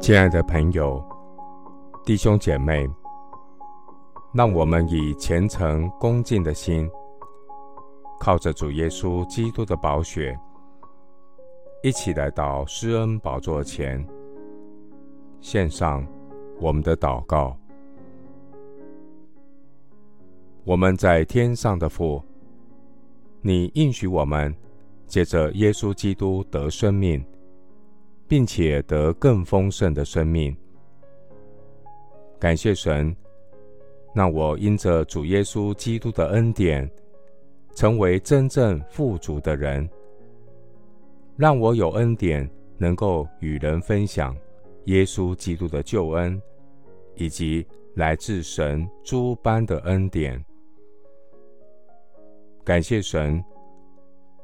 亲爱的朋友、弟兄姐妹，让我们以虔诚恭敬的心，靠着主耶稣基督的宝血，一起来到施恩宝座前，献上我们的祷告。我们在天上的父，你应许我们，借着耶稣基督得生命。并且得更丰盛的生命。感谢神，让我因着主耶稣基督的恩典，成为真正富足的人。让我有恩典，能够与人分享耶稣基督的救恩，以及来自神诸般的恩典。感谢神，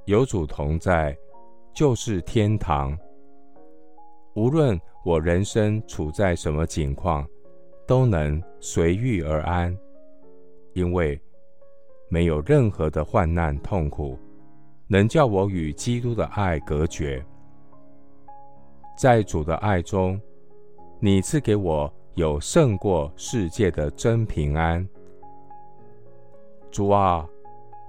有主同在，就是天堂。无论我人生处在什么境况，都能随遇而安，因为没有任何的患难痛苦能叫我与基督的爱隔绝。在主的爱中，你赐给我有胜过世界的真平安。主啊，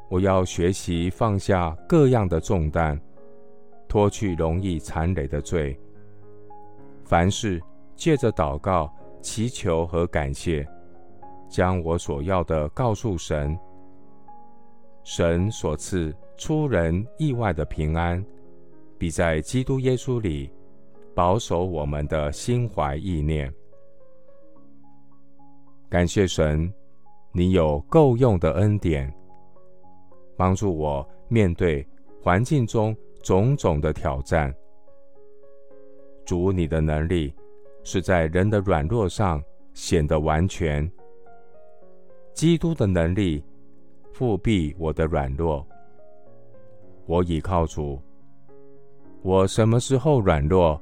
我要学习放下各样的重担，脱去容易缠累的罪。凡事借着祷告、祈求和感谢，将我所要的告诉神。神所赐出人意外的平安，比在基督耶稣里保守我们的心怀意念。感谢神，你有够用的恩典，帮助我面对环境中种种的挑战。主，你的能力是在人的软弱上显得完全。基督的能力覆庇我的软弱。我倚靠主，我什么时候软弱，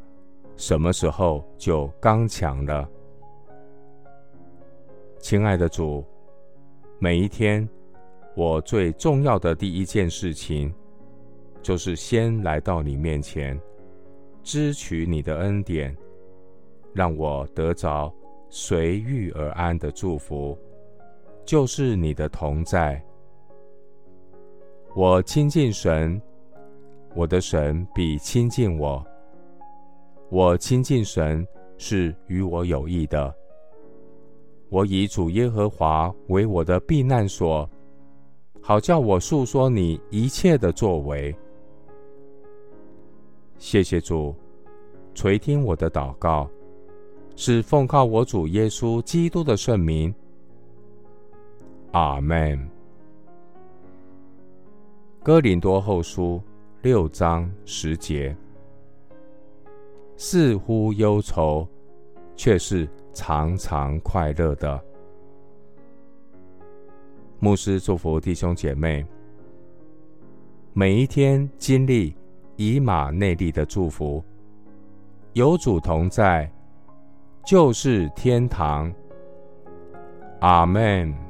什么时候就刚强了。亲爱的主，每一天我最重要的第一件事情，就是先来到你面前。支取你的恩典，让我得着随遇而安的祝福，就是你的同在。我亲近神，我的神必亲近我。我亲近神是与我有益的。我以主耶和华为我的避难所，好叫我述说你一切的作为。谢谢主，垂听我的祷告，是奉靠我主耶稣基督的圣名。阿门。哥林多后书六章十节，似乎忧愁，却是常常快乐的。牧师祝福弟兄姐妹，每一天经历。以马内利的祝福，有主同在，就是天堂。阿门。